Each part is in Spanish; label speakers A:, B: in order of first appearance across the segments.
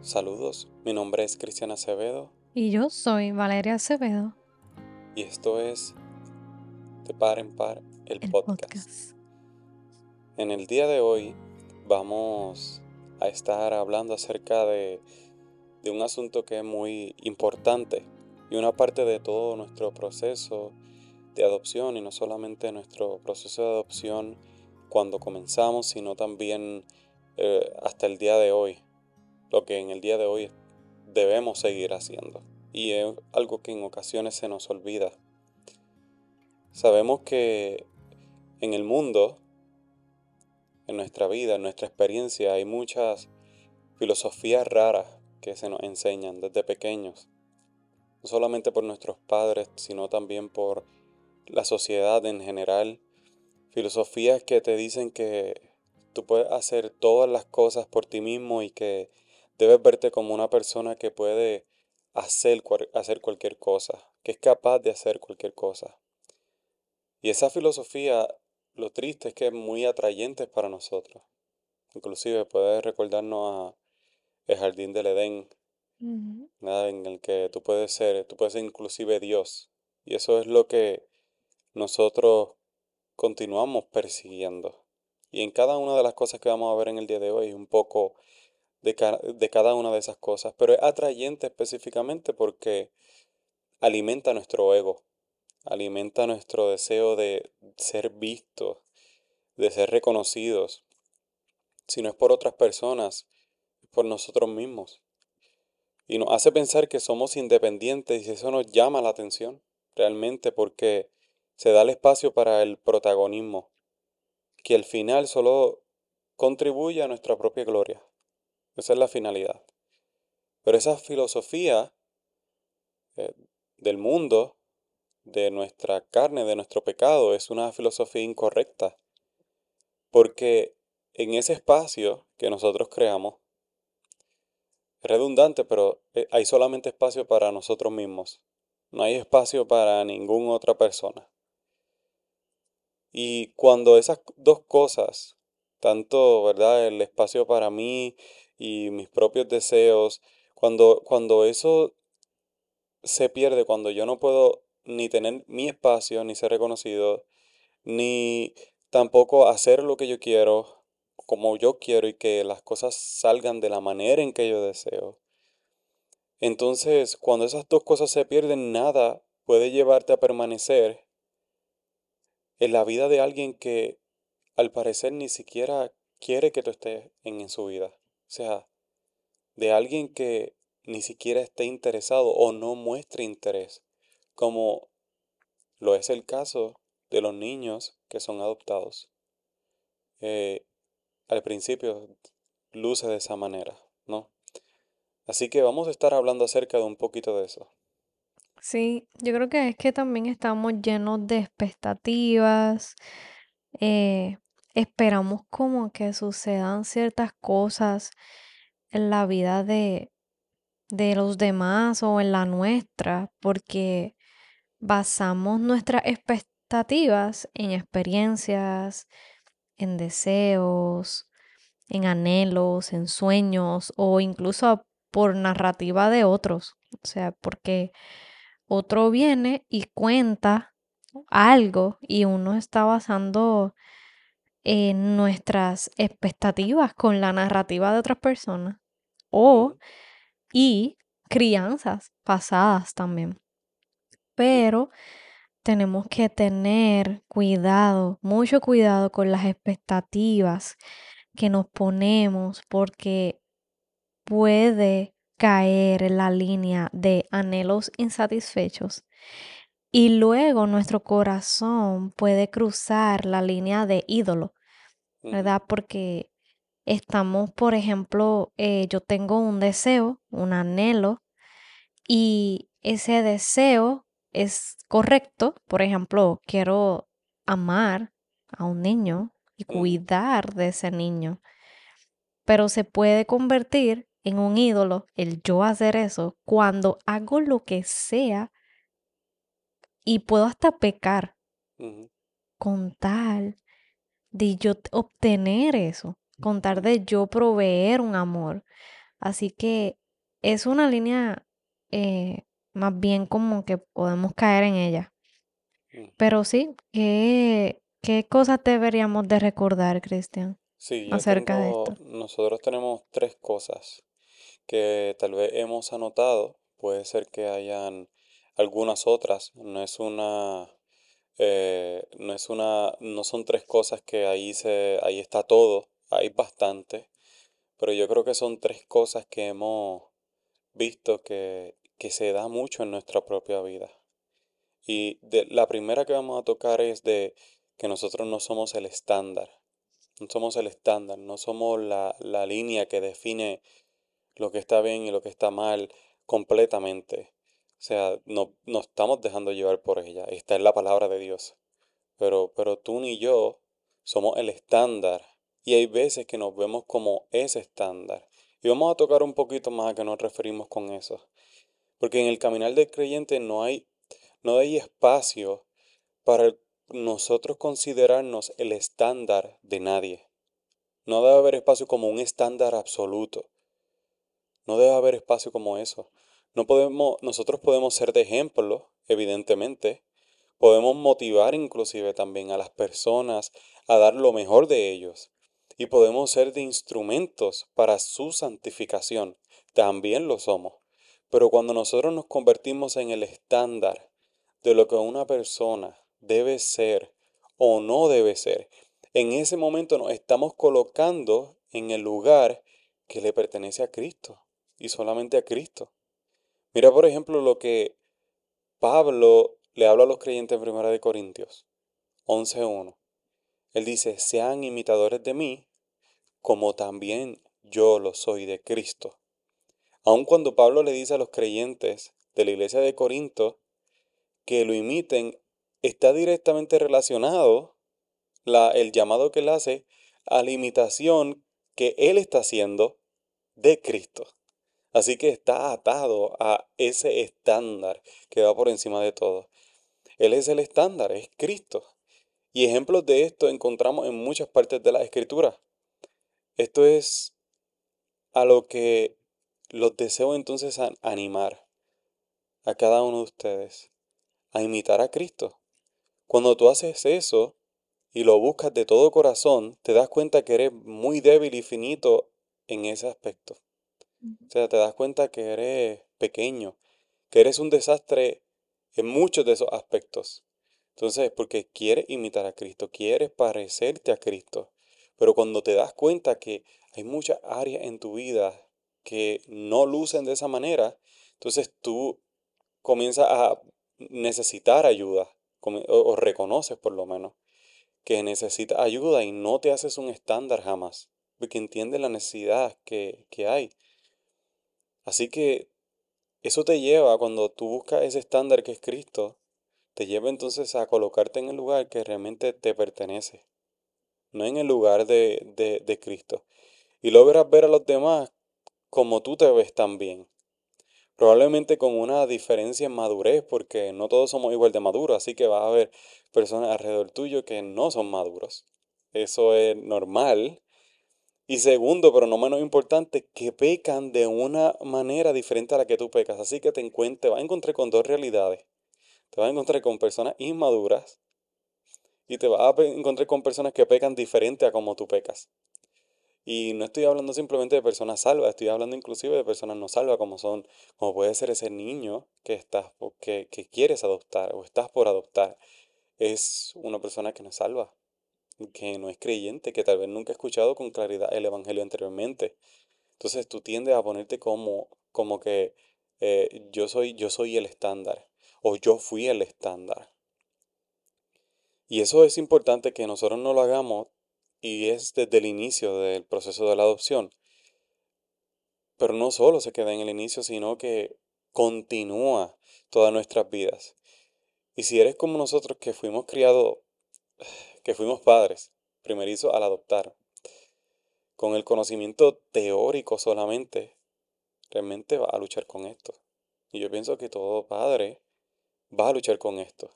A: Saludos, mi nombre es Cristian Acevedo
B: Y yo soy Valeria Acevedo,
A: y esto es De Par en Par, el,
B: el
A: podcast.
B: podcast.
A: En el día de hoy vamos a estar hablando acerca de, de un asunto que es muy importante y una parte de todo nuestro proceso de adopción y no solamente nuestro proceso de adopción cuando comenzamos, sino también eh, hasta el día de hoy, lo que en el día de hoy debemos seguir haciendo. Y es algo que en ocasiones se nos olvida. Sabemos que en el mundo, en nuestra vida, en nuestra experiencia, hay muchas filosofías raras que se nos enseñan desde pequeños. No solamente por nuestros padres, sino también por la sociedad en general. Filosofías que te dicen que tú puedes hacer todas las cosas por ti mismo y que debes verte como una persona que puede hacer, hacer cualquier cosa, que es capaz de hacer cualquier cosa. Y esa filosofía, lo triste es que es muy atrayente para nosotros. Inclusive puede recordarnos a el jardín del Edén. ¿verdad? en el que tú puedes ser, tú puedes ser inclusive Dios. Y eso es lo que nosotros continuamos persiguiendo. Y en cada una de las cosas que vamos a ver en el día de hoy, un poco de, de cada una de esas cosas. Pero es atrayente específicamente porque alimenta nuestro ego, alimenta nuestro deseo de ser vistos, de ser reconocidos. Si no es por otras personas, es por nosotros mismos. Y nos hace pensar que somos independientes y eso nos llama la atención, realmente, porque se da el espacio para el protagonismo, que al final solo contribuye a nuestra propia gloria. Esa es la finalidad. Pero esa filosofía eh, del mundo, de nuestra carne, de nuestro pecado, es una filosofía incorrecta. Porque en ese espacio que nosotros creamos, es redundante, pero eh, hay solamente espacio para nosotros mismos. No hay espacio para ninguna otra persona. Y cuando esas dos cosas, tanto, ¿verdad? El espacio para mí y mis propios deseos, cuando, cuando eso se pierde, cuando yo no puedo ni tener mi espacio, ni ser reconocido, ni tampoco hacer lo que yo quiero, como yo quiero y que las cosas salgan de la manera en que yo deseo. Entonces, cuando esas dos cosas se pierden, nada puede llevarte a permanecer en la vida de alguien que al parecer ni siquiera quiere que tú estés en, en su vida. O sea, de alguien que ni siquiera esté interesado o no muestre interés, como lo es el caso de los niños que son adoptados. Eh, al principio luce de esa manera, ¿no? Así que vamos a estar hablando acerca de un poquito de eso.
B: Sí, yo creo que es que también estamos llenos de expectativas, eh, esperamos como que sucedan ciertas cosas en la vida de, de los demás o en la nuestra, porque basamos nuestras expectativas en experiencias, en deseos, en anhelos, en sueños o incluso por narrativa de otros. O sea, porque otro viene y cuenta algo y uno está basando en nuestras expectativas con la narrativa de otras personas o y crianzas pasadas también. Pero tenemos que tener cuidado, mucho cuidado con las expectativas que nos ponemos porque puede caer en la línea de anhelos insatisfechos y luego nuestro corazón puede cruzar la línea de ídolo, ¿verdad? Porque estamos, por ejemplo, eh, yo tengo un deseo, un anhelo y ese deseo es correcto. Por ejemplo, quiero amar a un niño y cuidar de ese niño, pero se puede convertir en un ídolo el yo hacer eso cuando hago lo que sea y puedo hasta pecar con tal de yo obtener eso, con tal
A: ujú,
B: de yo proveer un amor. Así que es una línea eh, más bien como que podemos caer en ella. Pero sí, ¿qué, qué cosas deberíamos de recordar, Cristian,
A: Sí,
B: acerca de esto?
A: nosotros tenemos tres cosas que tal vez hemos anotado, puede ser que hayan algunas otras, no es una, eh, no es una, no son tres cosas que ahí se, ahí está todo, hay bastante, pero yo creo que son tres cosas que hemos visto que, que se da mucho en nuestra propia vida. Y de, la primera que vamos a tocar es de que nosotros no somos el estándar, no somos el estándar, no somos la, la línea que define lo que está bien y lo que está mal completamente. O sea, no nos estamos dejando llevar por ella. Esta es la palabra de Dios. Pero, pero tú ni yo somos el estándar. Y hay veces que nos vemos como ese estándar. Y vamos a tocar un poquito más a qué nos referimos con eso. Porque en el caminar del creyente no hay, no hay espacio para nosotros considerarnos el estándar de nadie. No debe haber espacio como un estándar absoluto. No debe haber espacio como eso. No podemos, nosotros podemos ser de ejemplo, evidentemente. Podemos motivar inclusive también a las personas a dar lo mejor de ellos. Y podemos ser de instrumentos para su santificación. También lo somos. Pero cuando nosotros nos convertimos en el estándar de lo que una persona debe ser o no debe ser, en ese momento nos estamos colocando en el lugar que le pertenece a Cristo y solamente a Cristo. Mira, por ejemplo, lo que Pablo le habla a los creyentes en 1 de Corintios 11.1. Él dice, sean imitadores de mí, como también yo lo soy de Cristo. Aun cuando Pablo le dice a los creyentes de la iglesia de Corinto que lo imiten, está directamente relacionado la, el llamado que él hace a la imitación que él está haciendo de Cristo. Así que está atado a ese estándar que va por encima de todo. Él es el estándar, es Cristo. Y ejemplos de esto encontramos en muchas partes de la escritura. Esto es a lo que los deseo entonces animar a cada uno de ustedes a imitar a Cristo. Cuando tú haces eso y lo buscas de todo corazón, te das cuenta que eres muy débil y finito en ese aspecto. O sea, te das cuenta que eres pequeño, que eres un desastre en muchos de esos aspectos. Entonces, porque quieres imitar a Cristo, quieres parecerte a Cristo. Pero cuando te das cuenta que hay muchas áreas en tu vida que no lucen de esa manera, entonces tú comienzas a necesitar ayuda, o, reconoces por lo menos que necesitas ayuda y no te haces un estándar jamás, porque entiendes la necesidad que, que hay. Así que eso te lleva, cuando tú buscas ese estándar que es Cristo, te lleva entonces a colocarte en el lugar que realmente te pertenece, no en el lugar de, de, Cristo. Y logras ver a los demás como tú te ves también. Probablemente con una diferencia en madurez, porque no todos somos igual de maduros, así que va a haber personas alrededor tuyo que no son maduros. Eso es normal, y segundo, pero no menos importante, que pecan de una manera diferente a la que tú pecas. Así que te, te vas a encontrar con dos realidades. Te vas a encontrar con personas inmaduras y te vas a encontrar con personas que pecan diferente a como tú pecas. Y no estoy hablando simplemente de personas salvas, estoy hablando inclusive de personas no salvas, como son, como puede ser ese niño que estás, que, que quieres adoptar o estás por adoptar. Es una persona que no es salva que no es creyente, que tal vez nunca ha escuchado con claridad el Evangelio anteriormente. Entonces tú tiendes a ponerte como, como que eh, yo, soy, yo soy el estándar o yo fui el estándar. Y eso es importante que nosotros no lo hagamos y es desde el inicio del proceso de la adopción. Pero no solo se queda en el inicio, sino que continúa todas nuestras vidas. Y si eres como nosotros que fuimos criados que fuimos padres, primerizo al adoptar, con el conocimiento teórico solamente, realmente va a luchar con esto. Y yo pienso que todo padre va a luchar con esto.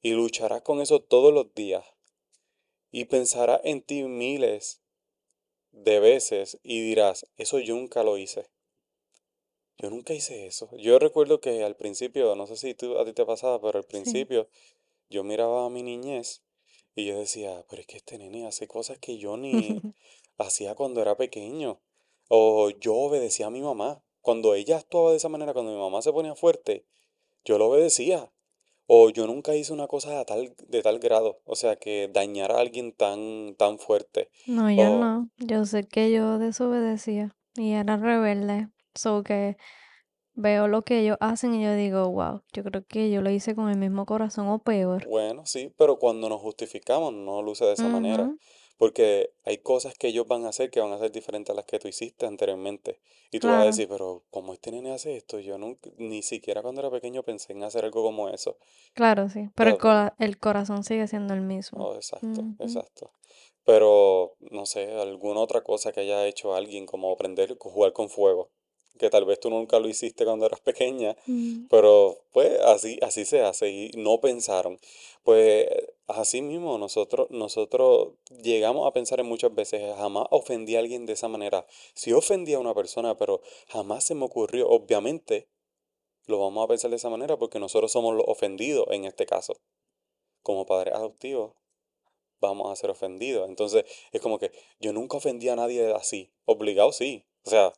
A: Y luchará con eso todos los días. Y pensará en ti miles de veces y dirás, eso yo nunca lo hice. Yo nunca hice eso. Yo recuerdo que al principio, no sé si tú, a ti te pasaba, pero al
B: Sí.
A: principio yo miraba a mi niñez y yo decía, pero es que este nene hace cosas que yo ni hacía cuando era pequeño. O yo obedecía a mi mamá. Cuando ella actuaba de esa manera, cuando mi mamá se ponía fuerte, yo lo obedecía. O yo nunca hice una cosa de tal, de tal grado, o sea, que dañara a alguien tan, tan fuerte.
B: No, yo
A: O,
B: no. Yo sé que yo desobedecía y era rebelde. So que veo lo que ellos hacen y yo digo, wow, yo creo que yo lo hice con el mismo corazón o peor.
A: bueno, sí, pero cuando nos justificamos no luce de esa manera. Porque hay cosas que ellos van a hacer que van a ser diferentes a las que tú hiciste anteriormente. Y tú vas a decir, pero ¿cómo este nene hace esto? Yo nunca, ni siquiera cuando era pequeño pensé en hacer algo como eso.
B: claro, sí. Pero el, corazón sigue siendo el mismo.
A: Oh, exacto, exacto. Pero, no sé, alguna otra cosa que haya hecho alguien, como aprender a jugar con fuego, que tal vez tú nunca lo hiciste cuando eras pequeña,
B: Mm,
A: pero pues así, así se hace y no pensaron. Pues así mismo nosotros, nosotros llegamos a pensar en muchas veces, jamás ofendí a alguien de esa manera. Sí ofendí a una persona, pero jamás se me ocurrió, obviamente, lo vamos a pensar de esa manera porque nosotros somos los ofendidos en este caso, como padres adoptivos vamos a ser ofendidos. Entonces, es como que yo nunca ofendí a nadie así. Obligado sí. O sea,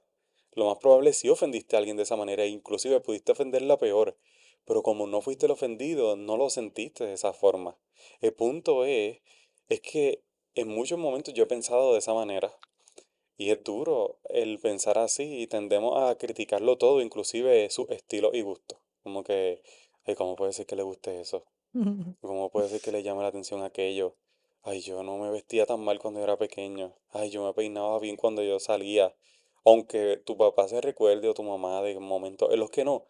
A: lo más probable es si ofendiste a alguien de esa manera, e inclusive pudiste ofenderla peor. Pero como no fuiste el ofendido, no lo sentiste de esa forma. El punto es, es que en muchos momentos yo he pensado de esa manera. Y es duro el pensar así y tendemos a criticarlo todo, inclusive su estilo y gusto. Como que, ay, ¿cómo puede ser que le guste eso? ¿Cómo puede ser que le llame la atención aquello? Ay, yo no me vestía tan mal cuando era pequeño. Ay, yo me peinaba bien cuando yo salía. Aunque tu papá se recuerde o tu mamá de momentos en los que no,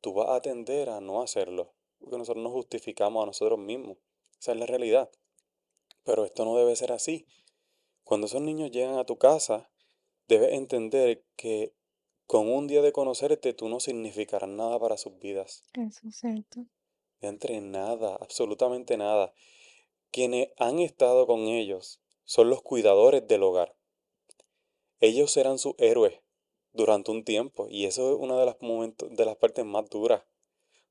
A: tú vas a tender a no hacerlo. Porque nosotros nos justificamos a nosotros mismos. Esa es la realidad. Pero esto no debe ser así. Cuando esos niños llegan a tu casa, debes entender que con un día de conocerte tú no significarás nada para sus vidas.
B: eso es cierto.
A: De entre nada, absolutamente nada. Quienes han estado con ellos son los cuidadores del hogar. Ellos serán sus héroes durante un tiempo y eso es una de las momentos, de las partes más duras,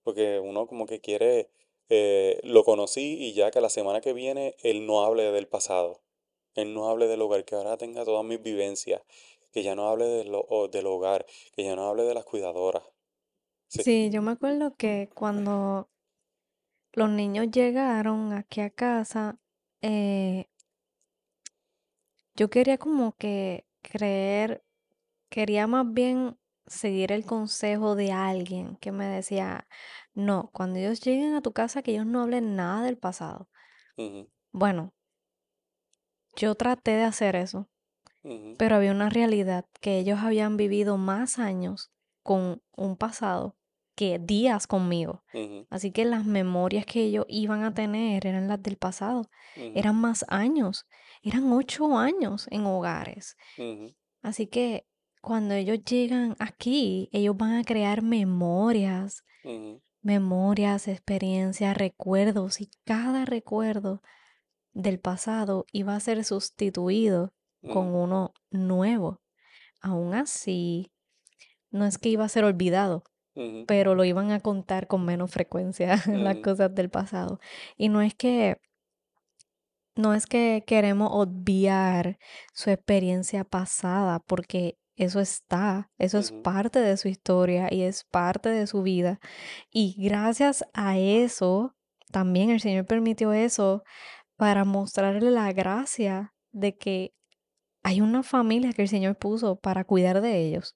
A: porque uno como que quiere, eh, lo conocí y ya que la semana que viene él no hable del pasado, él no hable del hogar, que ahora tenga todas mis vivencias, que ya no hable de lo- del hogar, que ya no hable de las cuidadoras. Sí.
B: Sí, yo me acuerdo que cuando los niños llegaron aquí a casa, eh, yo quería como que creer, quería más bien seguir el consejo de alguien que me decía, no, cuando ellos lleguen a tu casa, que ellos no hablen nada del pasado.
A: ujú,
B: Bueno, yo traté de hacer eso,
A: ujú,
B: pero había una realidad que ellos habían vivido más años con un pasado que días conmigo.
A: ujú,
B: Así que las memorias que ellos iban a tener eran las del pasado,
A: ujú,
B: eran más años, eran ocho años en hogares. Así que cuando ellos llegan aquí, ellos van a crear memorias, memorias, experiencias, recuerdos y cada recuerdo del pasado iba a ser sustituido con uno nuevo. Aún así, no es que iba a ser olvidado, pero lo iban a contar con menos frecuencia las cosas del pasado. Y no es que no es que queremos obviar su experiencia pasada, porque eso está, eso es parte de su historia y es parte de su vida. Y gracias a eso, también el Señor permitió eso para mostrarle la gracia de que hay una familia que el Señor puso para cuidar de ellos,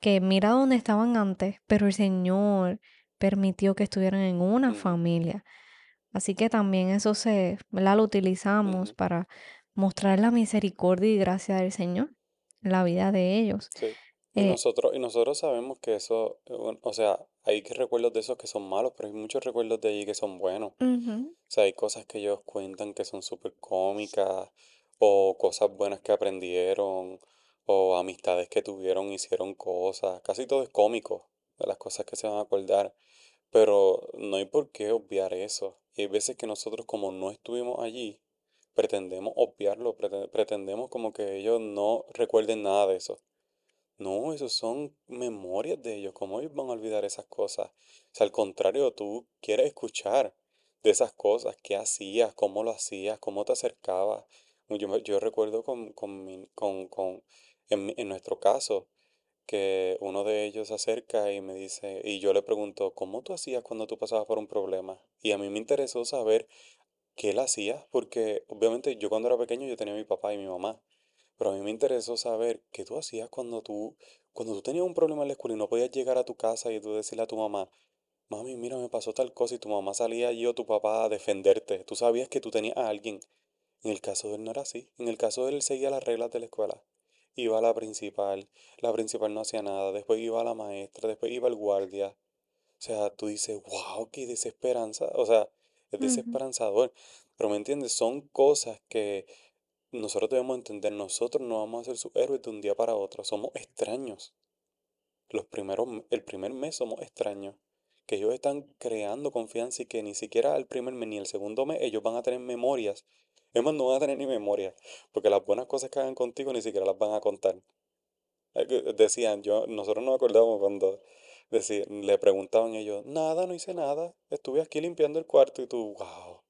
B: que mira dónde estaban antes, pero el Señor permitió que estuvieran en una familia. Así que también eso se, ¿verdad? Lo utilizamos para mostrar la misericordia y gracia del Señor en la vida de ellos.
A: Sí. Y
B: Eh,
A: nosotros, y nosotros sabemos que eso, eh, o sea, hay que recuerdos de esos que son malos, pero hay muchos recuerdos de allí que son buenos. O sea, hay cosas que ellos cuentan que son súper cómicas, o cosas buenas que aprendieron, o amistades que tuvieron, hicieron cosas. Casi todo es cómico, de las cosas que se van a acordar. Pero no hay por qué obviar eso. Y hay veces que nosotros, como no estuvimos allí, pretendemos obviarlo, prete- pretendemos como que ellos no recuerden nada de eso. No, esos son memorias de ellos. ¿Cómo ellos van a olvidar esas cosas? O sea, al contrario, tú quieres escuchar de esas cosas, qué hacías, cómo lo hacías, cómo te acercabas. Yo, yo recuerdo con, con, con, con- en, en nuestro caso, que uno de ellos se acerca y me dice, y yo le pregunto, ¿cómo tú hacías cuando tú pasabas por un problema? Y a mí me interesó saber qué él hacía, porque obviamente yo cuando era pequeño yo tenía a mi papá y mi mamá. Pero a mí me interesó saber qué tú hacías cuando tú, cuando tú tenías un problema en la escuela y no podías llegar a tu casa y tú decirle a tu mamá, mami, mira, me pasó tal cosa y tu mamá salía allí o tu papá a defenderte. Tú sabías que tú tenías a alguien. En el caso de él no era así. En el caso de él, él seguía las reglas de la escuela. Iba la principal, la principal no hacía nada, después iba la maestra, después iba el guardia. O sea, tú dices, wow, qué desesperanza. O sea, es desesperanzador. Pero me entiendes, son cosas que nosotros debemos entender, nosotros no vamos a ser sus héroes de un día para otro, somos extraños. Los primeros, el primer mes somos extraños. Que ellos están creando confianza y que ni siquiera el primer mes ni el segundo mes ellos van a tener memorias. Es más, no van a tener ni memoria, porque las buenas cosas que hagan contigo ni siquiera las van a contar. Decían, yo, nosotros nos acordamos cuando decían, le preguntaban ellos, nada, no hice nada, estuve aquí limpiando el cuarto y tú, wow,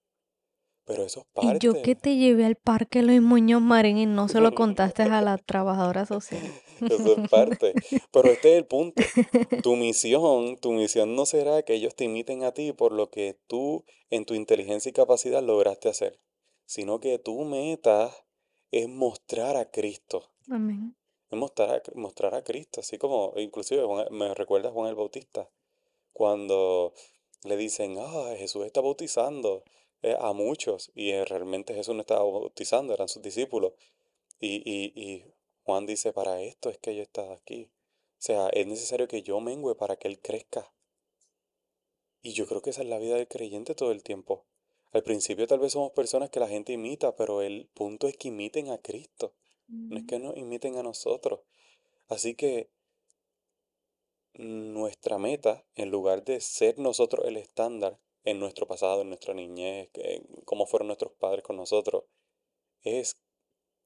A: pero eso es
B: Y yo que
A: parte.
B: te llevé al parque Luis Muñoz Marín y no se lo contaste a la trabajadora social.
A: Eso es parte. Pero este es el punto. Tu misión, tu misión no será que ellos te imiten a ti por lo que tú en tu inteligencia y capacidad lograste hacer, sino que tu meta es mostrar a Cristo.
B: Amén.
A: Es mostrar a, mostrar a Cristo, así como inclusive me recuerda a Juan el Bautista, cuando le dicen, ah, Jesús está bautizando eh, a muchos, y eh, realmente Jesús no estaba bautizando, eran sus discípulos. Y, y, y Juan dice, para esto es que yo he estado aquí. O sea, es necesario que yo mengüe para que Él crezca. Y yo creo que esa es la vida del creyente todo el tiempo. Al principio tal vez somos personas que la gente imita, pero el punto es que imiten a Cristo. No es
B: Mm,
A: que nos imiten a nosotros. Así que nuestra meta, en lugar de ser nosotros el estándar en nuestro pasado, en nuestra niñez, en cómo fueron nuestros padres con nosotros, es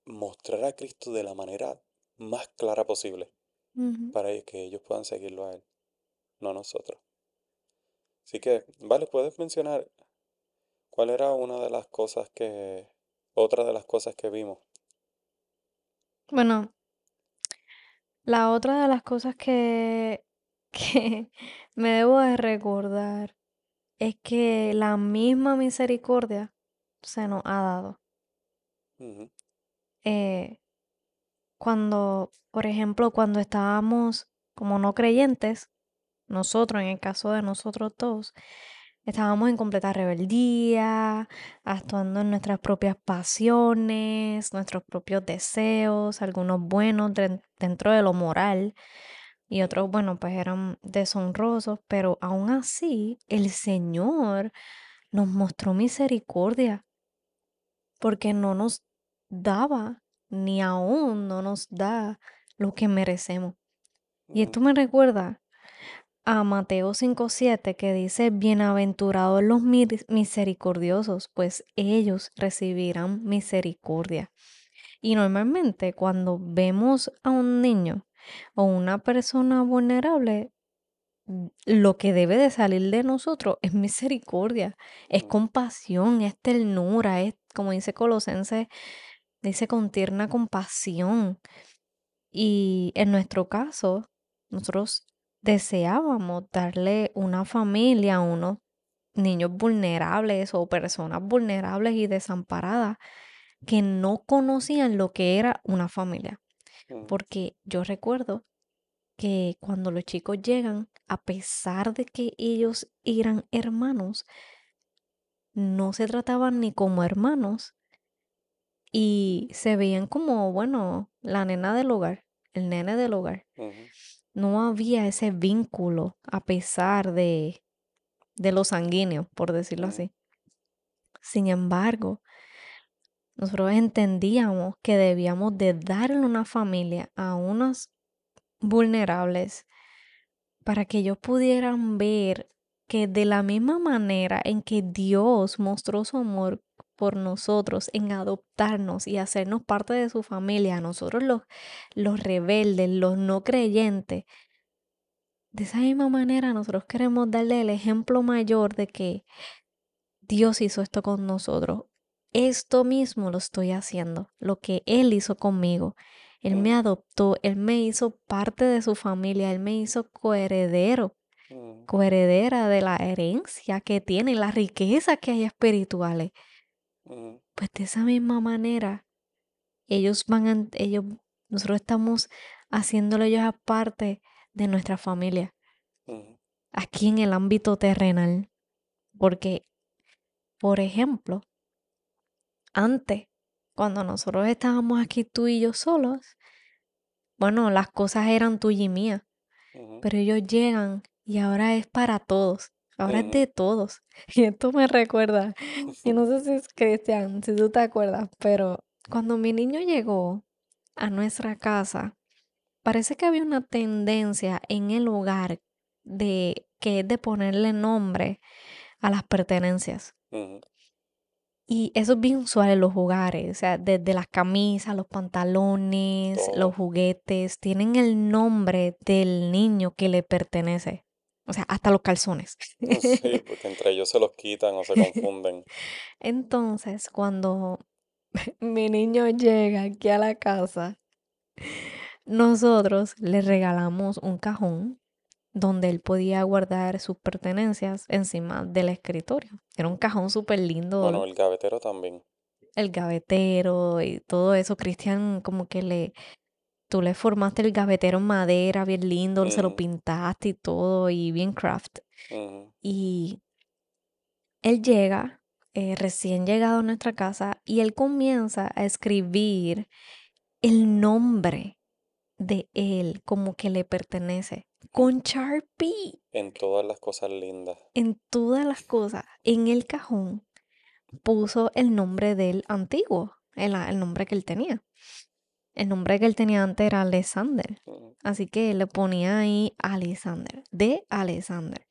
A: mostrar a Cristo de la manera más clara posible. para que ellos puedan seguirlo a él, no a nosotros. Así que, vale, puedes mencionar cuál era una de las cosas que, otra de las cosas que vimos.
B: Bueno, la otra de las cosas que, que me debo de recordar es que la misma misericordia se nos ha dado. Eh, cuando, por ejemplo, cuando estábamos como no creyentes, nosotros, en el caso de nosotros dos, estábamos en completa rebeldía, actuando en nuestras propias pasiones, nuestros propios deseos, algunos buenos den- dentro de lo moral y otros, bueno, pues eran deshonrosos, pero aún así el Señor nos mostró misericordia porque no nos daba, ni aún no nos da lo que merecemos. Y esto me recuerda a Mateo 5:7 que dice, bienaventurados los misericordiosos, pues ellos recibirán misericordia. Y normalmente cuando vemos a un niño o una persona vulnerable, mm, lo que debe de salir de nosotros es misericordia, es
A: ujú,
B: compasión, es ternura, es, como dice Colosenses, dice con tierna compasión. Y en nuestro caso, nosotros deseábamos darle una familia a unos niños vulnerables o personas vulnerables y desamparadas que no conocían lo que era una familia.
A: ujú,
B: Porque yo recuerdo que cuando los chicos llegan, a pesar de que ellos eran hermanos, no se trataban ni como hermanos y se veían como, bueno, la nena del hogar, el nene del hogar. No había ese vínculo a pesar de, de lo sanguíneo, por decirlo así. Sin embargo, nosotros entendíamos que debíamos de darle una familia a unos vulnerables para que ellos pudieran ver que de la misma manera en que Dios mostró su amor por nosotros en adoptarnos y hacernos parte de su familia, a nosotros los, los rebeldes, los no creyentes, de esa misma manera nosotros queremos darle el ejemplo mayor de que Dios hizo esto con nosotros. Esto mismo lo estoy haciendo, lo que Él hizo conmigo. Él me
A: mm,
B: adoptó, Él me hizo parte de su familia, Él me hizo coheredero,
A: mm,
B: coheredera de la herencia que tiene, la riqueza que hay espirituales. Pues de esa misma manera, ellos van a, ellos, nosotros estamos haciéndolo ellos aparte de nuestra familia, aquí en el ámbito terrenal. Porque, por ejemplo, antes, cuando nosotros estábamos aquí tú y yo solos, bueno, las cosas eran tuyas y mías,
A: mm,
B: pero ellos llegan y ahora es para todos, ahora es
A: mm,
B: de todos. Y esto me recuerda, y no sé si es Cristian, si tú te acuerdas, pero cuando mi niño llegó a nuestra casa, parece que había una tendencia en el hogar de que es de ponerle nombre a las pertenencias. Y eso es bien usual en los hogares, o sea, desde las camisas, los pantalones, los juguetes, tienen el nombre del niño que le pertenece. O sea, hasta los calzones.
A: Sí, porque entre ellos se los quitan o se confunden.
B: Entonces, cuando mi niño llega aquí a la casa, nosotros le regalamos un cajón donde él podía guardar sus pertenencias encima del escritorio. Era un cajón súper lindo,
A: Bueno, el gavetero también.
B: el gavetero y todo eso. Cristian, como que le, tú le formaste el gavetero en madera, bien lindo, se lo pintaste y todo, y bien craft. Y él llega, eh, recién llegado a nuestra casa, y él comienza a escribir el nombre de él como que le pertenece
A: en,
B: con Sharpie
A: en todas las cosas lindas.
B: en todas las cosas. En el cajón puso el nombre del antiguo, el, el nombre que él tenía. El nombre que él tenía antes era Alexander.
A: Ujú,
B: Así que le ponía ahí Alexander, de Alexander.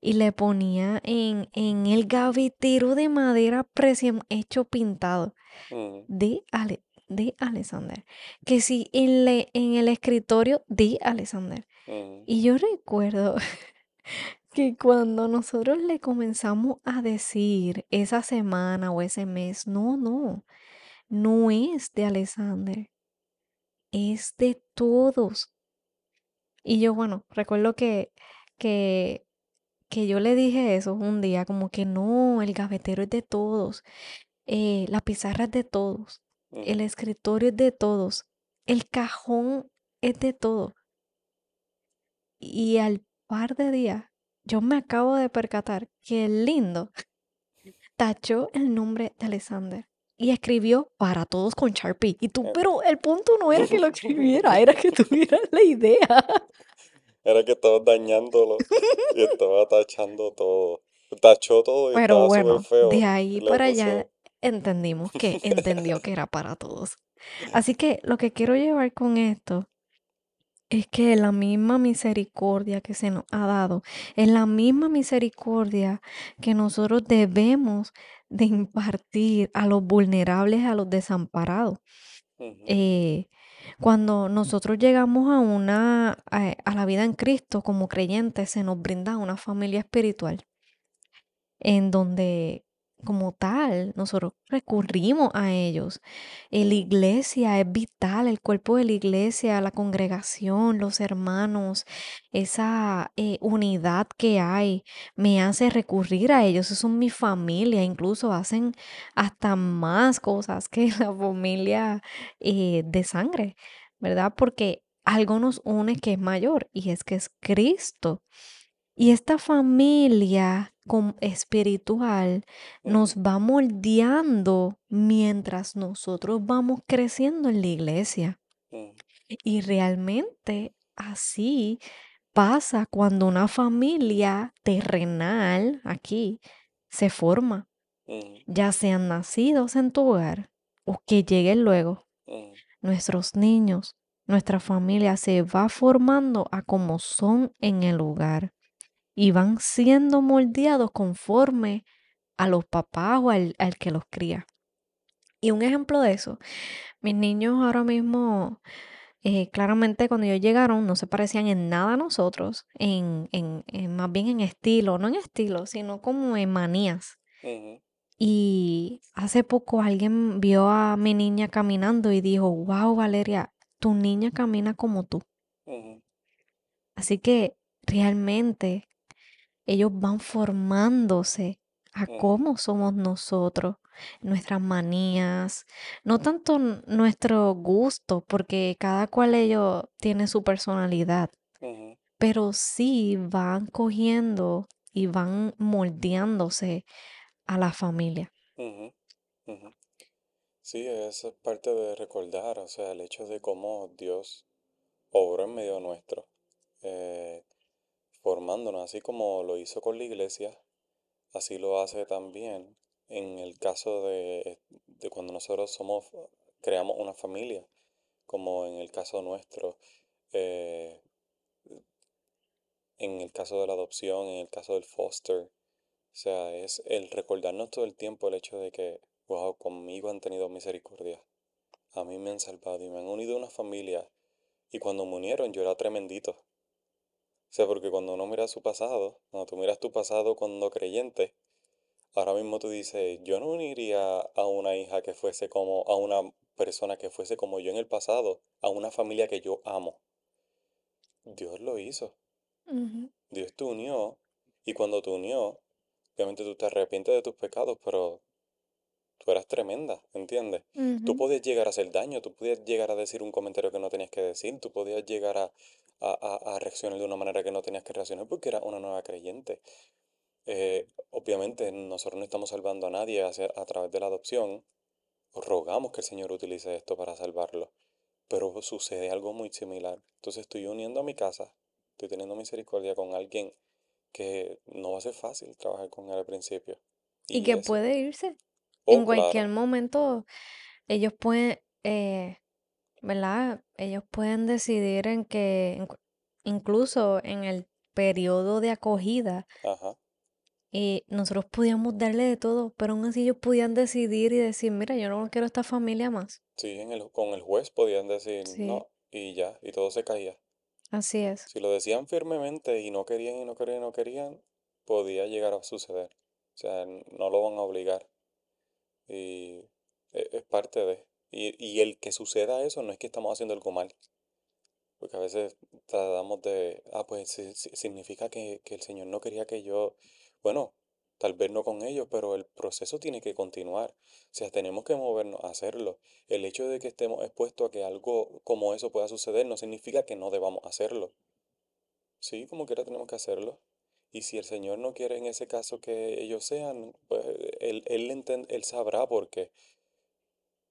B: Y le ponía en, en el gavetero de madera recién hecho pintado
A: ujú,
B: de, Ale- de Alexander. Que sí, en, le- en el escritorio de Alexander.
A: ujú,
B: Y yo recuerdo que cuando nosotros le comenzamos a decir esa semana o ese mes, no, no, no es de Alexander, es de todos. Y yo, bueno, recuerdo que, que, que yo le dije eso un día, como que no, el gavetero es de todos, eh, la pizarra es de todos, el
A: ujú.
B: escritorio es de todos, el cajón es de todos. Y al par de días, yo me acabo de percatar que el lindo tachó el nombre de Alexander y escribió para todos con Sharpie. Y tú,
A: Eh,
B: pero el punto no era que lo escribiera, era que tuvieras la idea.
A: Era que estabas dañándolo y estaba tachando todo. Tachó todo y
B: Pero
A: estaba súper
B: bueno,
A: feo.
B: de ahí para allá entendimos que entendió que era para todos. Así que lo que quiero llevar con esto es que la misma misericordia que se nos ha dado, es la misma misericordia que nosotros debemos de impartir a los vulnerables, a los desamparados. Eh, cuando nosotros llegamos a una, a, a la vida en Cristo como creyentes, se nos brinda una familia espiritual en donde como tal nosotros recurrimos a ellos. Eh, la iglesia es vital, el cuerpo de la iglesia, la congregación, los hermanos, esa eh, unidad que hay, me hace recurrir a ellos. Son mi familia, incluso hacen hasta más cosas que la familia eh, de sangre, ¿verdad? Porque algo nos une que es mayor y es que es Cristo. Y esta familia espiritual nos va moldeando mientras nosotros vamos creciendo en la iglesia. Y realmente así pasa cuando una familia terrenal aquí se forma, ya sean nacidos en tu hogar o que lleguen luego. Nuestros niños, nuestra familia se va formando a como son en el hogar y van siendo moldeados conforme a los papás o al, al que los cría. Y un ejemplo de eso, mis niños ahora mismo, eh, claramente cuando ellos llegaron no se parecían en nada a nosotros, en, en, en- más bien en estilo, no en estilo, sino como en manías. Y hace poco alguien vio a mi niña caminando y dijo, wow, Valeria, tu niña camina como tú. Así que realmente ellos van formándose a cómo somos nosotros, nuestras manías, no tanto nuestro gusto, porque cada cual ellos tiene su personalidad, pero sí van cogiendo y van moldeándose a la familia.
A: ujú, ujú. Sí, es parte de recordar, o sea, el hecho de cómo Dios obró en medio nuestro, eh, formándonos, así como lo hizo con la iglesia, así lo hace también en el caso de, de cuando nosotros somos, creamos una familia, como en el caso nuestro, eh, en el caso de la adopción, en el caso del foster. O sea, es el recordarnos todo el tiempo el hecho de que, conmigo han tenido misericordia. A mí me han salvado y me han unido a una familia. Y cuando me unieron yo era tremendito. O sea, porque cuando uno mira su pasado, cuando tú miras tu pasado cuando creyente, ahora mismo tú dices, yo no uniría a una hija que fuese como, a una persona que fuese como yo en el pasado, a una familia que yo amo. Dios lo hizo. Dios te unió. Y cuando te unió, obviamente tú te arrepientes de tus pecados, pero tú eras tremenda, ¿entiendes? Tú podías llegar a hacer daño, tú podías llegar a decir un comentario que no tenías que decir, tú podías llegar a, a, reaccionar de una manera que no tenías que reaccionar porque eras una nueva creyente. Eh, obviamente nosotros no estamos salvando a nadie hacia- a través de la adopción, rogamos que el Señor utilice esto para salvarlo, pero sucede algo muy similar. Entonces estoy uniendo a mi casa, estoy teniendo misericordia con alguien que no va a ser fácil trabajar con él al principio.
B: Y
A: Y
B: que puede irse.
A: Oh,
B: En cualquier
A: claro,
B: momento ellos pueden, eh, ¿verdad? Ellos pueden decidir en que, incluso en el periodo de acogida,
A: ajá.
B: eh, nosotros podíamos darle de todo, pero aún así ellos podían decidir y decir, mira, yo no quiero esta familia más.
A: Sí, en el, con el juez podían decir
B: Sí,
A: no y ya, y todo se caía.
B: así es.
A: Si lo decían firmemente y no querían y no querían y no querían, podía llegar a suceder. O sea, no lo van a obligar. Y e- es parte de. Y, y el que suceda eso no es que estamos haciendo algo mal. Porque a veces tratamos de, ah, pues si- si- significa que, que el Señor no quería que yo, bueno, tal vez no con ellos, pero el proceso tiene que continuar. O sea, tenemos que movernos a hacerlo. El hecho de que estemos expuestos a que algo como eso pueda suceder no significa que no debamos hacerlo. Sí, como quiera tenemos que hacerlo. Y si el Señor no quiere en ese caso que ellos sean, pues Él, él, enten- él sabrá por qué.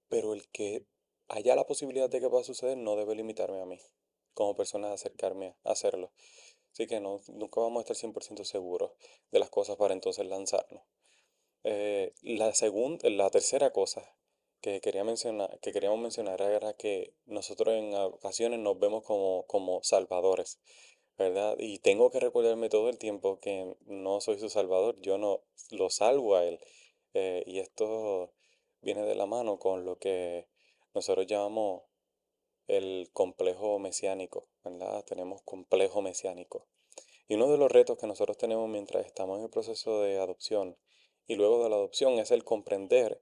A: Pero el que haya la posibilidad de que pueda suceder no debe limitarme a mí, como persona, a acercarme a hacerlo. Así que no, nunca vamos a estar 100% seguros de las cosas para entonces lanzarnos. Eh, la segunda, la tercera cosa que quería mencionar, que queríamos mencionar era que nosotros en ocasiones nos vemos como, como salvadores, Y tengo que recordarme todo el tiempo que no soy su salvador, yo no lo salvo a él. Eh, y esto viene de la mano con lo que nosotros llamamos el complejo mesiánico. Tenemos complejo mesiánico. Y uno de los retos que nosotros tenemos mientras estamos en el proceso de adopción y luego de la adopción es el comprender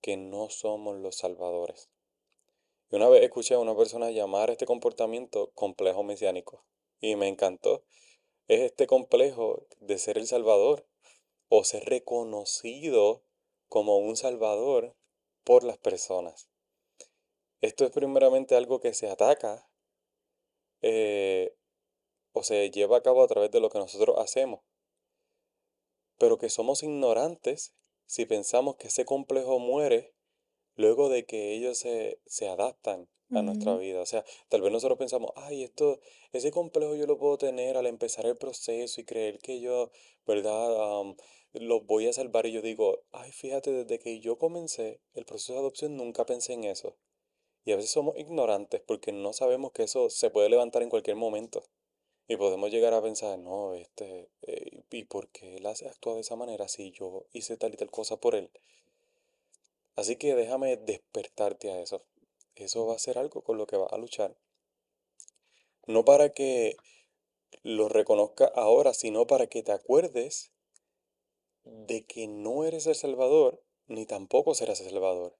A: que no somos los salvadores. Y una vez escuché a una persona llamar este comportamiento complejo mesiánico y me encantó. Es este complejo de ser el salvador o ser reconocido como un salvador por las personas. Esto es primeramente algo que se ataca eh, o se lleva a cabo a través de lo que nosotros hacemos, pero que somos ignorantes si pensamos que ese complejo muere luego de que ellos se, se adaptan a nuestra vida. O sea, tal vez nosotros pensamos, ay, esto, ese complejo yo lo puedo tener al empezar el proceso y creer que yo, ¿verdad? Am, los voy a salvar. Y yo digo, ay, fíjate, desde que yo comencé el proceso de adopción nunca pensé en eso. Y a veces somos ignorantes porque no sabemos que eso se puede levantar en cualquier momento. Y podemos llegar a pensar, no, este, eh, ¿y por qué él hace- actúa de esa manera si yo hice tal y tal cosa por él? Así que déjame despertarte a eso. Eso va a ser algo con lo que vas a luchar. No para que lo reconozca ahora, sino para que te acuerdes de que no eres el Salvador, ni tampoco serás el Salvador.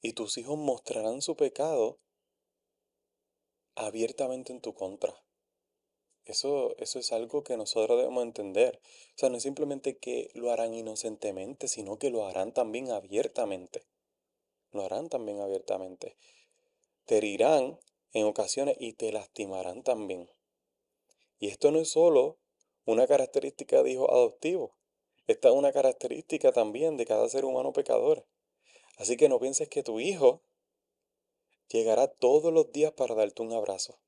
A: Y tus hijos mostrarán su pecado abiertamente en tu contra. Eso, eso es algo que nosotros debemos entender. O sea, no es simplemente que lo harán inocentemente, sino que lo harán también abiertamente. Lo harán también abiertamente. Te herirán en ocasiones y te lastimarán también. Y esto no es solo una característica de hijo adoptivo. Esta es una característica también de cada ser humano pecador. Así que no pienses que tu hijo llegará todos los días para darte un abrazo.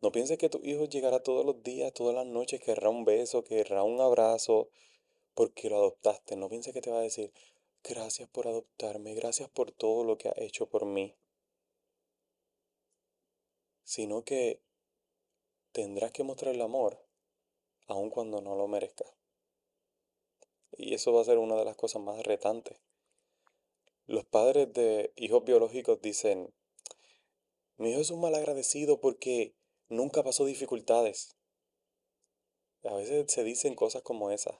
A: No pienses que tu hijo llegará todos los días, todas las noches, querrá un beso, querrá un abrazo, porque lo adoptaste. No pienses que te va a decir, gracias por adoptarme, gracias por todo lo que has hecho por mí. Sino que tendrás que mostrar el amor aun cuando no lo merezcas. Y eso va a ser una de las cosas más retantes. Los padres de hijos biológicos dicen, mi hijo es un mal agradecido porque nunca pasó dificultades. A veces se dicen cosas como esas.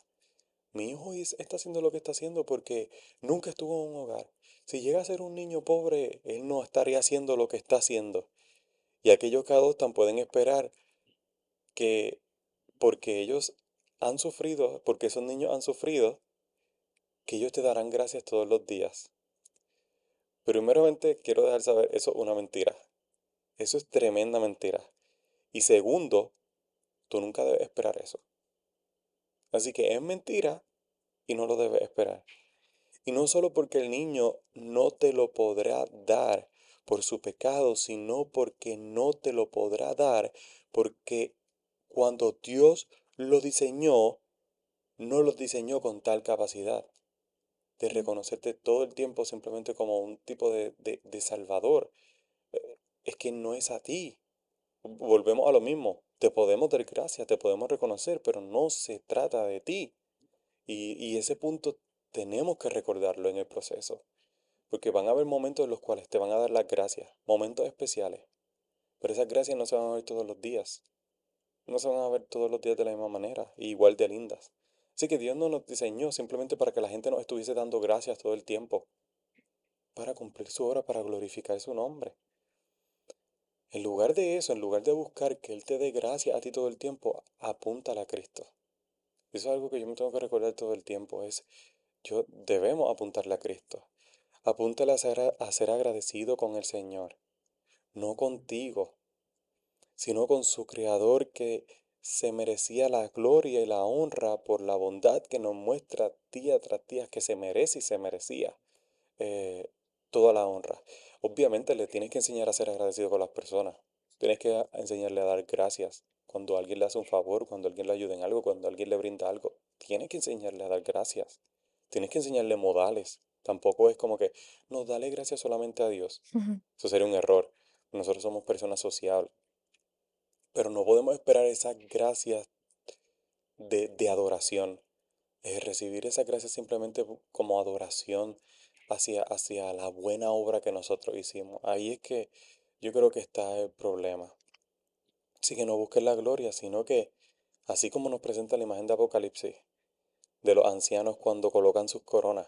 A: Mi hijo está haciendo lo que está haciendo porque nunca estuvo en un hogar. Si llega a ser un niño pobre, él no estaría haciendo lo que está haciendo. Y aquellos que adoptan pueden esperar que porque ellos han sufrido, porque esos niños han sufrido, que ellos te darán gracias todos los días. Primeramente quiero dejar saber, eso es una mentira. Eso es tremenda mentira. Y segundo, tú nunca debes esperar eso. Así que es mentira y no lo debes esperar. Y no solo porque el niño no te lo podrá dar por su pecado, sino porque no te lo podrá dar porque cuando Dios lo diseñó, no lo diseñó con tal capacidad de reconocerte todo el tiempo simplemente como un tipo de, de salvador. Eh, es que no es a ti, volvemos a lo mismo. Te podemos dar gracias, te podemos reconocer, pero no se trata de ti. Y, ese punto tenemos que recordarlo en el proceso. Porque van a haber momentos en los cuales te van a dar las gracias, momentos especiales. Pero esas gracias no se van a ver todos los días. No se van a ver todos los días de la misma manera, igual de lindas. Así que Dios no nos diseñó simplemente para que la gente nos estuviese dando gracias todo el tiempo. Para cumplir su obra, para glorificar su nombre. En lugar de eso, en lugar de buscar que Él te dé gracia a ti todo el tiempo, apúntale a Cristo. Eso es algo que yo me tengo que recordar todo el tiempo, es yo debemos apuntarle a Cristo. Apúntale a ser, a ser agradecido con el Señor, no contigo, sino con su Creador que se merecía la gloria y la honra por la bondad que nos muestra día tras día, que se merece y se merecía eh, toda la honra. Obviamente le tienes que enseñar a ser agradecido con las personas. Tienes que enseñarle a dar gracias cuando alguien le hace un favor, cuando alguien le ayuda en algo, cuando alguien le brinda algo. Tienes que enseñarle a dar gracias. Tienes que enseñarle modales. Tampoco es como que, no, dale gracias solamente a Dios. Eso sería un error. Nosotros somos personas sociables. Pero no podemos esperar esas gracias de, de adoración. Es recibir esas gracias simplemente como adoración hacia, hacia la buena obra que nosotros hicimos. Ahí es que yo creo que está el problema. Así que no busquen la gloria, sino que, así como nos presenta la imagen de Apocalipsis, de los ancianos cuando colocan sus coronas.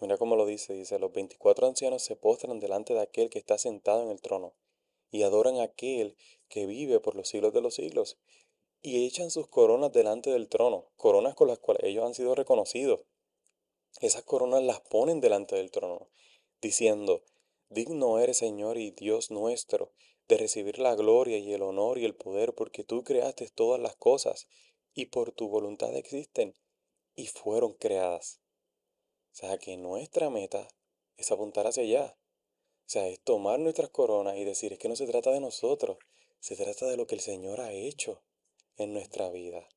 A: Mira cómo lo dice, dice, los 24 ancianos se postran delante de aquel que está sentado en el trono y adoran a aquel que vive por los siglos de los siglos y echan sus coronas delante del trono, coronas con las cuales ellos han sido reconocidos. Esas coronas las ponen delante del trono, diciendo, Digno eres, Señor y Dios nuestro, de recibir la gloria y el honor y el poder, porque tú creaste todas las cosas, y por tu voluntad existen, y fueron creadas. O sea que nuestra meta es apuntar hacia allá. O sea, es tomar nuestras coronas y decir, es que no se trata de nosotros, se trata de lo que el Señor ha hecho en nuestra vida.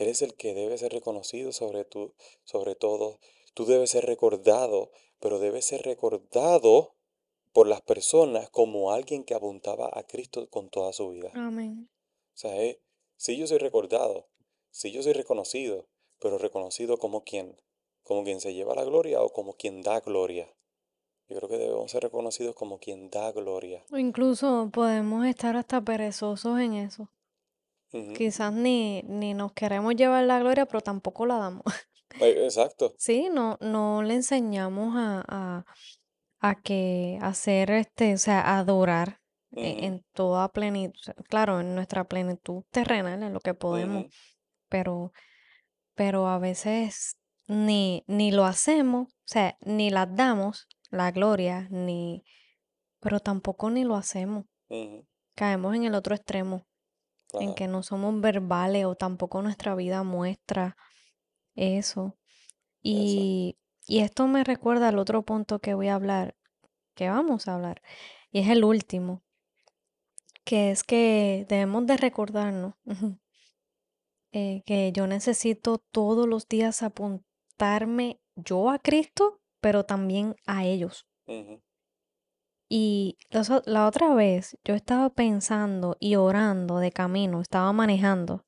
A: Eres el que debe ser reconocido sobre, tu, sobre todo. Tú debes ser recordado, pero debes ser recordado por las personas como alguien que apuntaba a Cristo con toda su vida.
B: Amén.
A: O sea, eh, si yo soy recordado, si yo soy reconocido, pero reconocido como quién? como quien se lleva la gloria o como quien da gloria. Yo creo que debemos ser reconocidos como quien da gloria.
B: O incluso podemos estar hasta perezosos en eso. Quizás ni, ni nos queremos llevar la gloria, pero tampoco la damos.
A: Exacto.
B: Sí, no, no le enseñamos a, a, a que hacer este, o sea, adorar e- en toda plenitud, claro, en nuestra plenitud terrenal, en lo que podemos, pero, pero a veces ni, ni lo hacemos, o sea, ni las damos la gloria, ni, pero tampoco ni lo hacemos. Caemos en el otro extremo, en que no somos verbales o tampoco nuestra vida muestra eso. Y, y esto me recuerda al otro punto que voy a hablar, que vamos a hablar, y es el último, que es que debemos de recordarnos eh, que yo necesito todos los días apuntarme yo a Cristo, pero también a ellos. Y los la otra vez yo estaba pensando y orando de camino, estaba manejando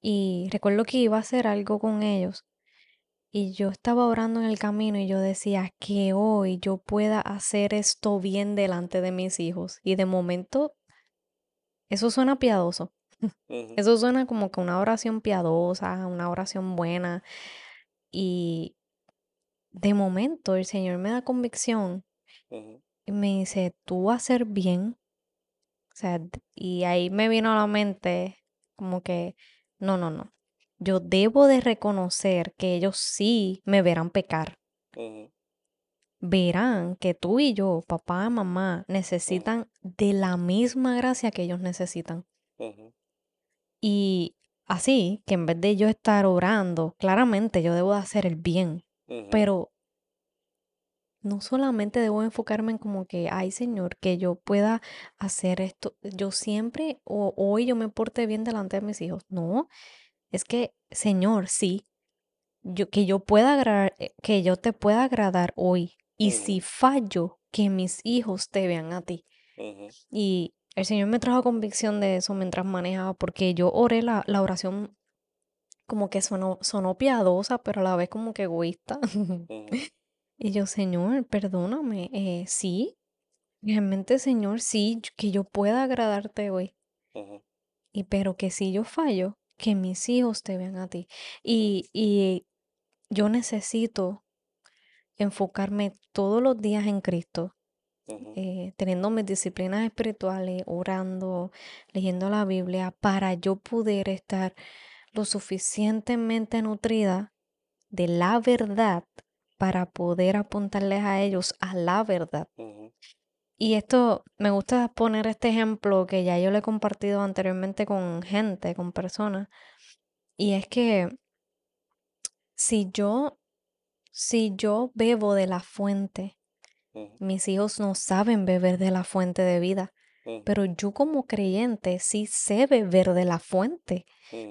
B: y recuerdo que iba a hacer algo con ellos y yo estaba orando en el camino y yo decía que hoy yo pueda hacer esto bien delante de mis hijos. Y de momento eso suena piadoso. Eso suena como que una oración piadosa, una oración buena. Y de momento el Señor me da convicción y me dice, tú vas a hacer bien. O sea, y ahí me vino a la mente como que, no, no, no. Yo debo de reconocer que ellos sí me verán pecar. Verán que tú y yo, papá, mamá, necesitan de la misma gracia que ellos necesitan. Y así que en vez de yo estar orando, claramente yo debo de hacer el bien, pero no solamente debo enfocarme en como que, ay Señor, que yo pueda hacer esto, yo siempre o hoy yo me porte bien delante de mis hijos. No, es que, Señor, sí, yo, que yo pueda agradar, eh, que yo te pueda agradar hoy. Y si fallo, que mis hijos te vean a ti. Y el Señor me trajo convicción de eso mientras manejaba, porque yo oré la, la oración como que sonó, sonó piadosa, pero a la vez como que egoísta. Y yo, Señor, perdóname, eh, sí, realmente, Señor, sí, que yo pueda agradarte hoy. Y pero que si yo fallo, que mis hijos te vean a ti. Y, y yo necesito enfocarme todos los días en Cristo, eh, teniendo mis disciplinas espirituales, orando, leyendo la Biblia, para yo poder estar lo suficientemente nutrida de la verdad para poder apuntarles a ellos a la verdad. Y esto, me gusta poner este ejemplo que ya yo lo he compartido anteriormente con gente, con personas, y es que si yo, si yo bebo de la fuente, mis hijos no saben beber de la fuente de vida, pero yo como creyente sí sé beber de la fuente.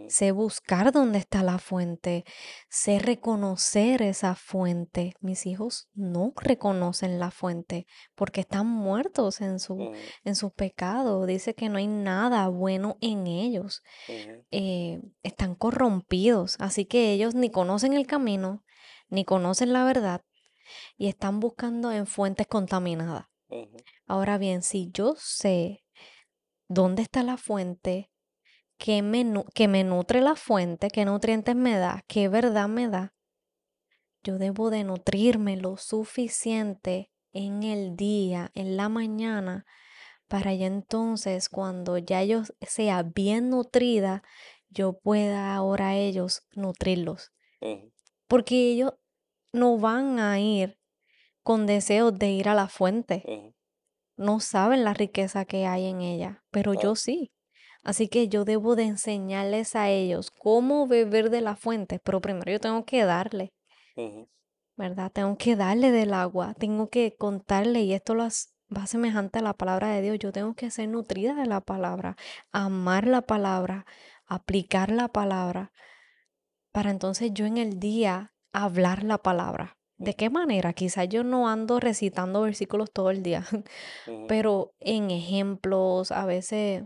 B: Sé buscar dónde está la fuente, sé reconocer esa fuente. Mis hijos no reconocen la fuente porque están muertos en su,
A: ujú,
B: en su pecado. Dice que no hay nada bueno en ellos. eh, están corrompidos, así que ellos ni conocen el camino, ni conocen la verdad y están buscando en fuentes contaminadas.
A: Ujú,
B: Ahora bien, si yo sé dónde está la fuente, qué me, nu- que me nutre la fuente, qué nutrientes me da, qué verdad me da, yo debo de nutrirme lo suficiente en el día, en la mañana, para ya entonces cuando ya yo sea bien nutrida, yo pueda ahora a ellos nutrirlos.
A: ujú,
B: Porque ellos no van a ir con deseos de ir a la fuente, no saben la riqueza que hay en ella, pero yo sí. Así que yo debo de enseñarles a ellos cómo beber de la fuente, pero primero yo tengo que darle, ¿verdad? Tengo que darle del agua, tengo que contarle, y esto lo has- va semejante a la palabra de Dios, yo tengo que ser nutrida de la palabra, amar la palabra, aplicar la palabra, para entonces yo en el día hablar la palabra. ¿De qué manera? Quizás yo no ando recitando versículos todo el día, pero en ejemplos, a veces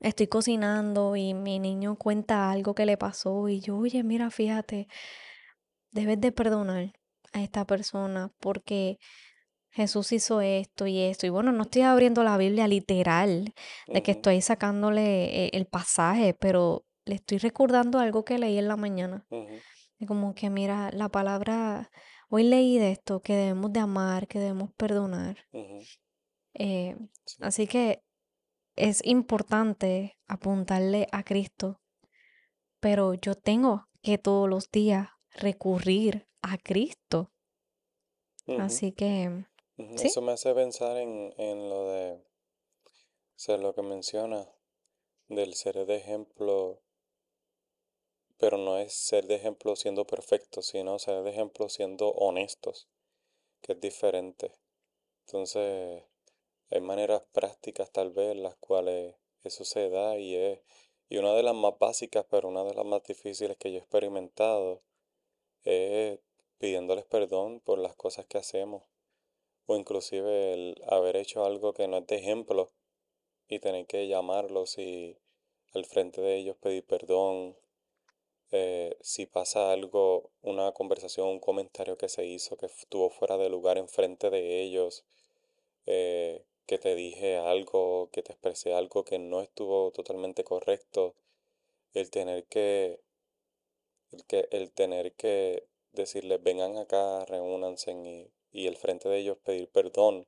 B: estoy cocinando y mi niño cuenta algo que le pasó y yo, oye, mira, fíjate, debes de perdonar a esta persona porque Jesús hizo esto y esto. Y bueno, no estoy abriendo la Biblia literal, de que estoy sacándole eh, el pasaje, pero le estoy recordando algo que leí en la mañana. Y como que mira, la palabra, hoy leí de esto, que debemos de amar, que debemos perdonar. Eh,
A: sí,
B: así que es importante apuntarle a Cristo, pero yo tengo que todos los días recurrir a Cristo. Así que, sí.
A: Eso me hace pensar en, en lo de, o sea, lo que menciona del ser de ejemplo, pero no es ser de ejemplo siendo perfecto, sino ser de ejemplo siendo honestos, que es diferente. Entonces, hay maneras prácticas tal vez en las cuales eso se da y es, y una de las más básicas, pero una de las más difíciles que yo he experimentado es pidiéndoles perdón por las cosas que hacemos, o inclusive el haber hecho algo que no es de ejemplo y tener que llamarlos y al frente de ellos pedir perdón. Eh, si pasa algo, una conversación, un comentario que se hizo que estuvo fuera de lugar en frente de ellos, eh, que te dije algo, que te expresé algo que no estuvo totalmente correcto, el tener que, el que, el tener que decirles vengan acá, reúnanse y, y el frente de ellos pedir perdón,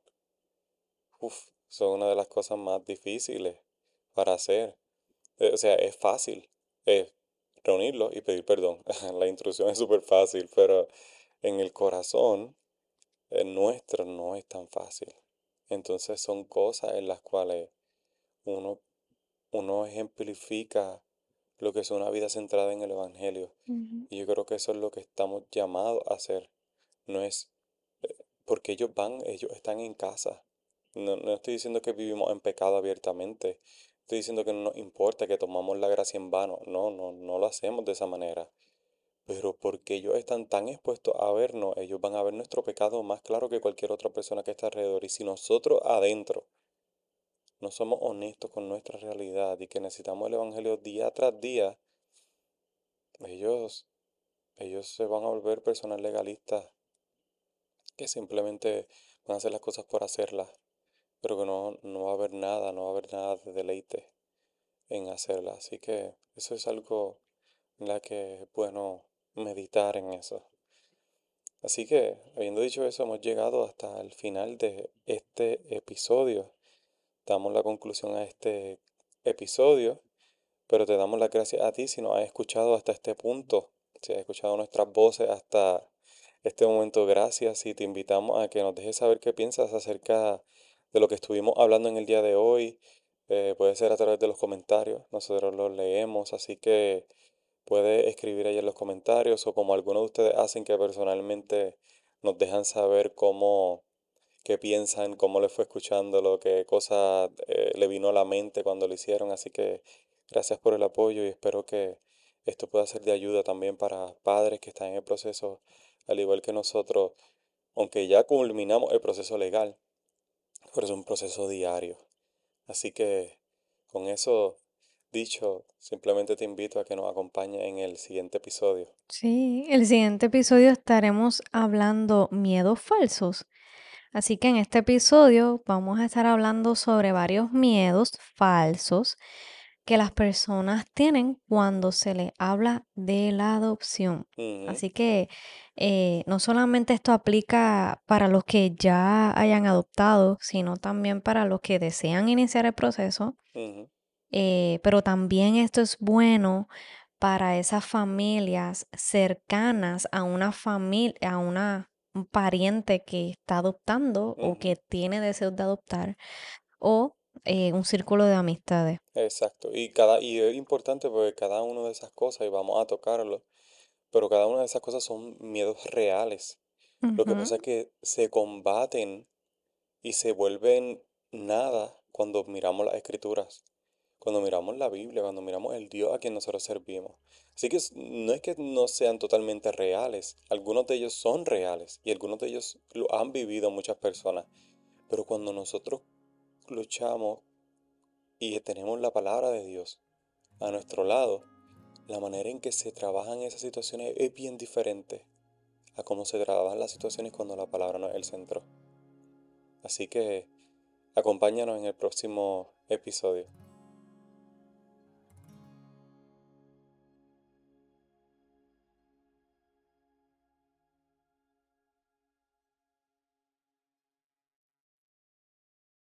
A: uf, son una de las cosas más difíciles para hacer. Eh, O sea, es fácil, es reunirlos y pedir perdón. La instrucción es súper fácil, pero en el corazón, el nuestro no es tan fácil. Entonces son cosas en las cuales uno, uno ejemplifica lo que es una vida centrada en el Evangelio. Y yo creo que eso es lo que estamos llamados a hacer. No es porque ellos van, ellos están en casa. No, no estoy diciendo que vivimos en pecado abiertamente. Estoy diciendo que no nos importa que tomamos la gracia en vano. No, no, no lo hacemos de esa manera. Pero porque ellos están tan expuestos a vernos, ellos van a ver nuestro pecado más claro que cualquier otra persona que está alrededor. Y si nosotros adentro no somos honestos con nuestra realidad y que necesitamos el Evangelio día tras día, ellos, ellos se van a volver personas legalistas que simplemente van a hacer las cosas por hacerlas, pero que no, no va a haber nada, no va a haber nada de deleite en hacerlas. Así que eso es algo en la que es bueno meditar en eso. Así que, habiendo dicho eso, hemos llegado hasta el final de este episodio. Damos la conclusión a este episodio, pero te damos las gracias a ti si nos has escuchado hasta este punto, si has escuchado nuestras voces hasta este momento. Gracias y te invitamos a que nos dejes saber qué piensas acerca de lo que estuvimos hablando en el día de hoy. Eh, puede ser a través de los comentarios, nosotros los leemos, así que puede escribir ahí en los comentarios o como algunos de ustedes hacen que personalmente nos dejan saber cómo, qué piensan, cómo les fue escuchándolo, qué cosa eh, le vino a la mente cuando lo hicieron. Así que gracias por el apoyo y espero que esto pueda ser de ayuda también para padres que están en el proceso, al igual que nosotros, aunque ya culminamos el proceso legal, pero es un proceso diario. Así que con eso dicho, simplemente te invito a que nos acompañes en el siguiente episodio.
B: Sí, el siguiente episodio estaremos hablando miedos falsos. Así que en este episodio vamos a estar hablando sobre varios miedos falsos que las personas tienen cuando se les habla de la adopción. Así que eh, no solamente esto aplica para los que ya hayan adoptado, sino también para los que desean iniciar el proceso. eh, pero también esto es bueno para esas familias cercanas a una familia, a una, un pariente que está adoptando o que tiene deseos de adoptar o eh, un círculo de amistades.
A: Exacto. Y cada, y es importante porque cada una de esas cosas, y vamos a tocarlo, pero cada una de esas cosas son miedos reales. Lo que pasa es que se combaten y se vuelven nada cuando miramos las escrituras, cuando miramos la Biblia, cuando miramos el Dios a quien nosotros servimos. Así que no es que no sean totalmente reales, algunos de ellos son reales y algunos de ellos lo han vivido muchas personas, pero cuando nosotros luchamos y tenemos la palabra de Dios a nuestro lado, la manera en que se trabajan esas situaciones es bien diferente. a cómo se trabajan las situaciones cuando la palabra no es el centro. Así que acompáñanos en el próximo episodio.